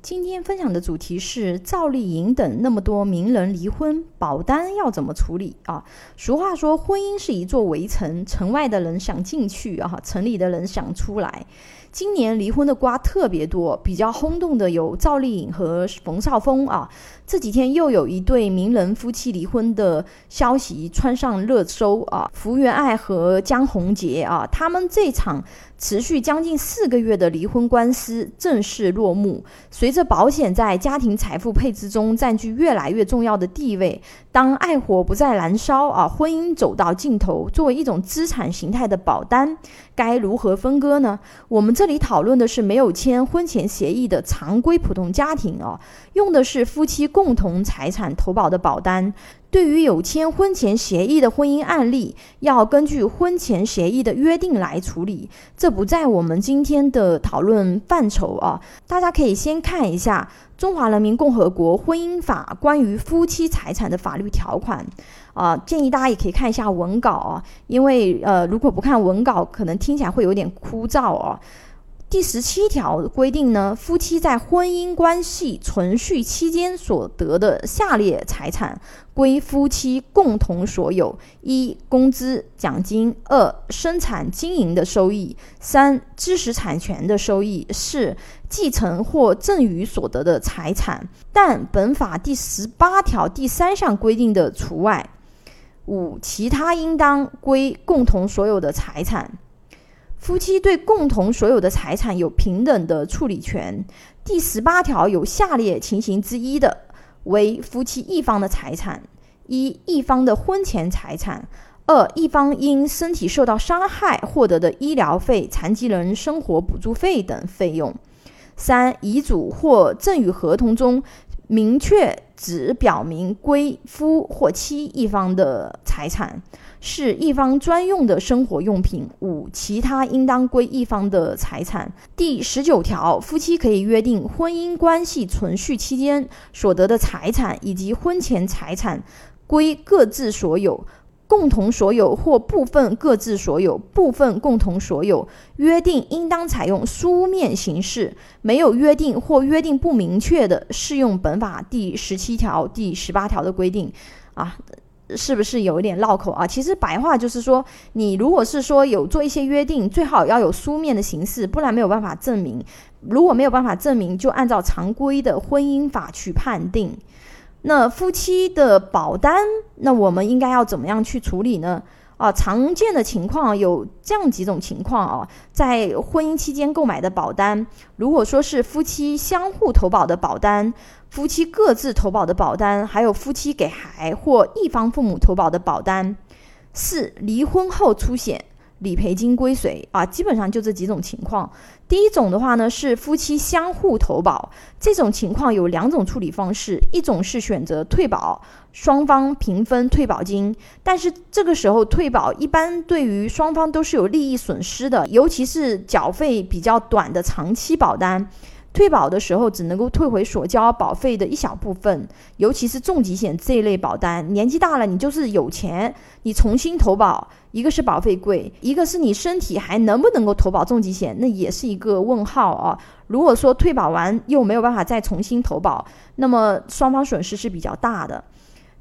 今天分享的主题是赵丽颖等那么多名人离婚，保单要怎么处理啊？俗话说，婚姻是一座围城，城外的人想进去啊，城里的人想出来。今年离婚的瓜特别多，比较轰动的有赵丽颖和冯绍峰啊。这几天又有一对名人夫妻离婚的消息穿上热搜啊，福原爱和江宏杰啊，他们这场持续将近四个月的离婚官司正式落幕。随随着保险在家庭财富配置中占据越来越重要的地位，当爱火不再燃烧啊，婚姻走到尽头，作为一种资产形态的保单，该如何分割呢？我们这里讨论的是没有签婚前协议的常规普通家庭啊，用的是夫妻共同财产投保的保单。对于有签婚前协议的婚姻案例，要根据婚前协议的约定来处理，这不在我们今天的讨论范畴啊。大家可以先看一下《中华人民共和国婚姻法》关于夫妻财产的法律条款啊，建议大家也可以看一下文稿啊，因为呃，如果不看文稿，可能听起来会有点枯燥哦。第十七条规定呢，夫妻在婚姻关系存续期间所得的下列财产归夫妻共同所有：一、工资、奖金；二、生产经营的收益；三、知识产权的收益；四、继承或赠与所得的财产。但本法第十八条第三项规定的除外。五、其他应当归共同所有的财产。夫妻对共同所有的财产有平等的处理权。第十八条有下列情形之一的，为夫妻一方的财产：一、一方的婚前财产；二、一方因身体受到伤害获得的医疗费、残疾人生活补助费等费用；三、遗嘱或赠与合同中明确只表明归夫或妻一方的财产。是一方专用的生活用品。五、其他应当归一方的财产。第十九条，夫妻可以约定婚姻关系存续期间所得的财产以及婚前财产归各自所有、共同所有或部分各自所有、部分共同所有。约定应当采用书面形式。没有约定或约定不明确的，适用本法第十七条、第十八条的规定。啊。是不是有一点绕口啊？其实白话就是说，你如果是说有做一些约定，最好要有书面的形式，不然没有办法证明。如果没有办法证明，就按照常规的婚姻法去判定。那夫妻的保单，那我们应该要怎么样去处理呢？啊，常见的情况有这样几种情况啊，在婚姻期间购买的保单，如果说是夫妻相互投保的保单。夫妻各自投保的保单，还有夫妻给孩或一方父母投保的保单。四、离婚后出险，理赔金归谁？啊，基本上就这几种情况。第一种的话呢，是夫妻相互投保，这种情况有两种处理方式，一种是选择退保，双方平分退保金，但是这个时候退保一般对于双方都是有利益损失的，尤其是缴费比较短的长期保单。退保的时候只能够退回所交保费的一小部分，尤其是重疾险这一类保单，年纪大了你就是有钱，你重新投保，一个是保费贵，一个是你身体还能不能够投保重疾险，那也是一个问号啊。如果说退保完又没有办法再重新投保，那么双方损失是比较大的。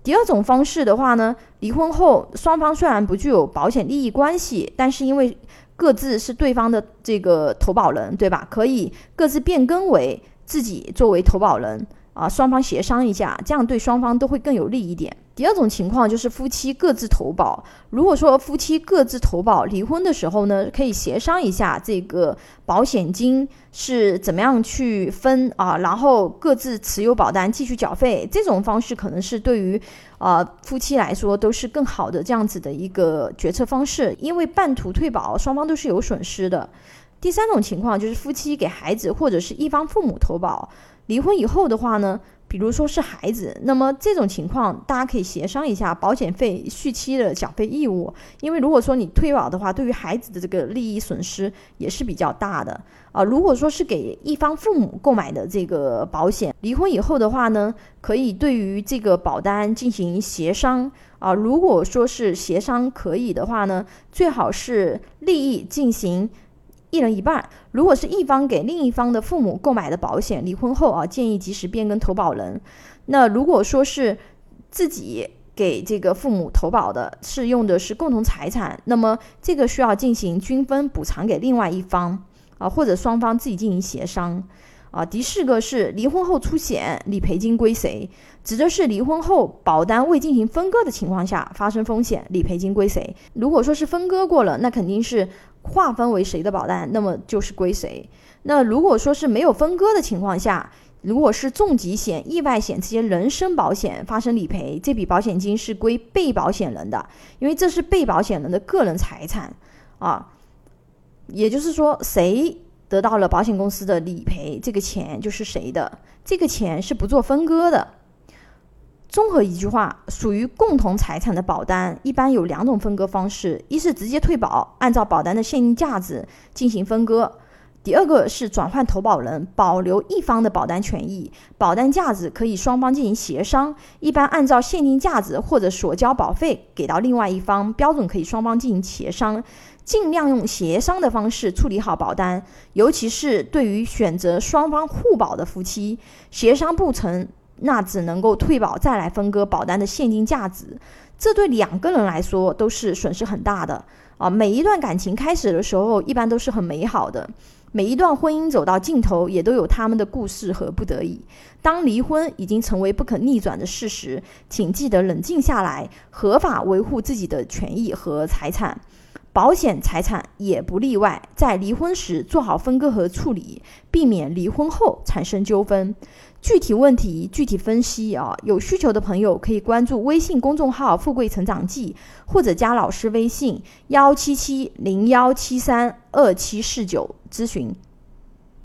第二种方式的话呢，离婚后双方虽然不具有保险利益关系，但是因为各自是对方的这个投保人，对吧？可以各自变更为自己作为投保人啊，双方协商一下，这样对双方都会更有利一点。第二种情况就是夫妻各自投保。如果说夫妻各自投保，离婚的时候呢，可以协商一下这个保险金是怎么样去分啊，然后各自持有保单继续缴费。这种方式可能是对于啊夫妻来说都是更好的这样子的一个决策方式，因为半途退保，双方都是有损失的。第三种情况就是夫妻给孩子或者是一方父母投保，离婚以后的话呢。比如说是孩子，那么这种情况大家可以协商一下保险费续期的缴费义务，因为如果说你退保的话，对于孩子的这个利益损失也是比较大的啊。如果说是给一方父母购买的这个保险，离婚以后的话呢，可以对于这个保单进行协商啊。如果说是协商可以的话呢，最好是利益进行一人一半。如果是一方给另一方的父母购买的保险，离婚后啊，建议及时变更投保人。那如果说是自己给这个父母投保的，是用的是共同财产，那么这个需要进行均分补偿给另外一方啊，或者双方自己进行协商。啊，第四个是离婚后出险，理赔金归谁？指的是离婚后保单未进行分割的情况下发生风险，理赔金归谁？如果说是分割过了，那肯定是划分为谁的保单，那么就是归谁。那如果说是没有分割的情况下，如果是重疾险、意外险这些人身保险发生理赔，这笔保险金是归被保险人的，因为这是被保险人的个人财产啊。也就是说，谁？得到了保险公司的理赔，这个钱就是谁的？这个钱是不做分割的。综合一句话，属于共同财产的保单一般有两种分割方式：一是直接退保，按照保单的现金价值进行分割；第二个是转换投保人，保留一方的保单权益，保单价值可以双方进行协商，一般按照现金价值或者所交保费给到另外一方，标准可以双方进行协商。尽量用协商的方式处理好保单，尤其是对于选择双方互保的夫妻，协商不成，那只能够退保再来分割保单的现金价值，这对两个人来说都是损失很大的啊！每一段感情开始的时候一般都是很美好的，每一段婚姻走到尽头也都有他们的故事和不得已。当离婚已经成为不可逆转的事实，请记得冷静下来，合法维护自己的权益和财产。保险财产也不例外，在离婚时做好分割和处理，避免离婚后产生纠纷。具体问题具体分析啊，有需求的朋友可以关注微信公众号“富贵成长记”，或者加老师微信幺七七零幺七三二七四九咨询。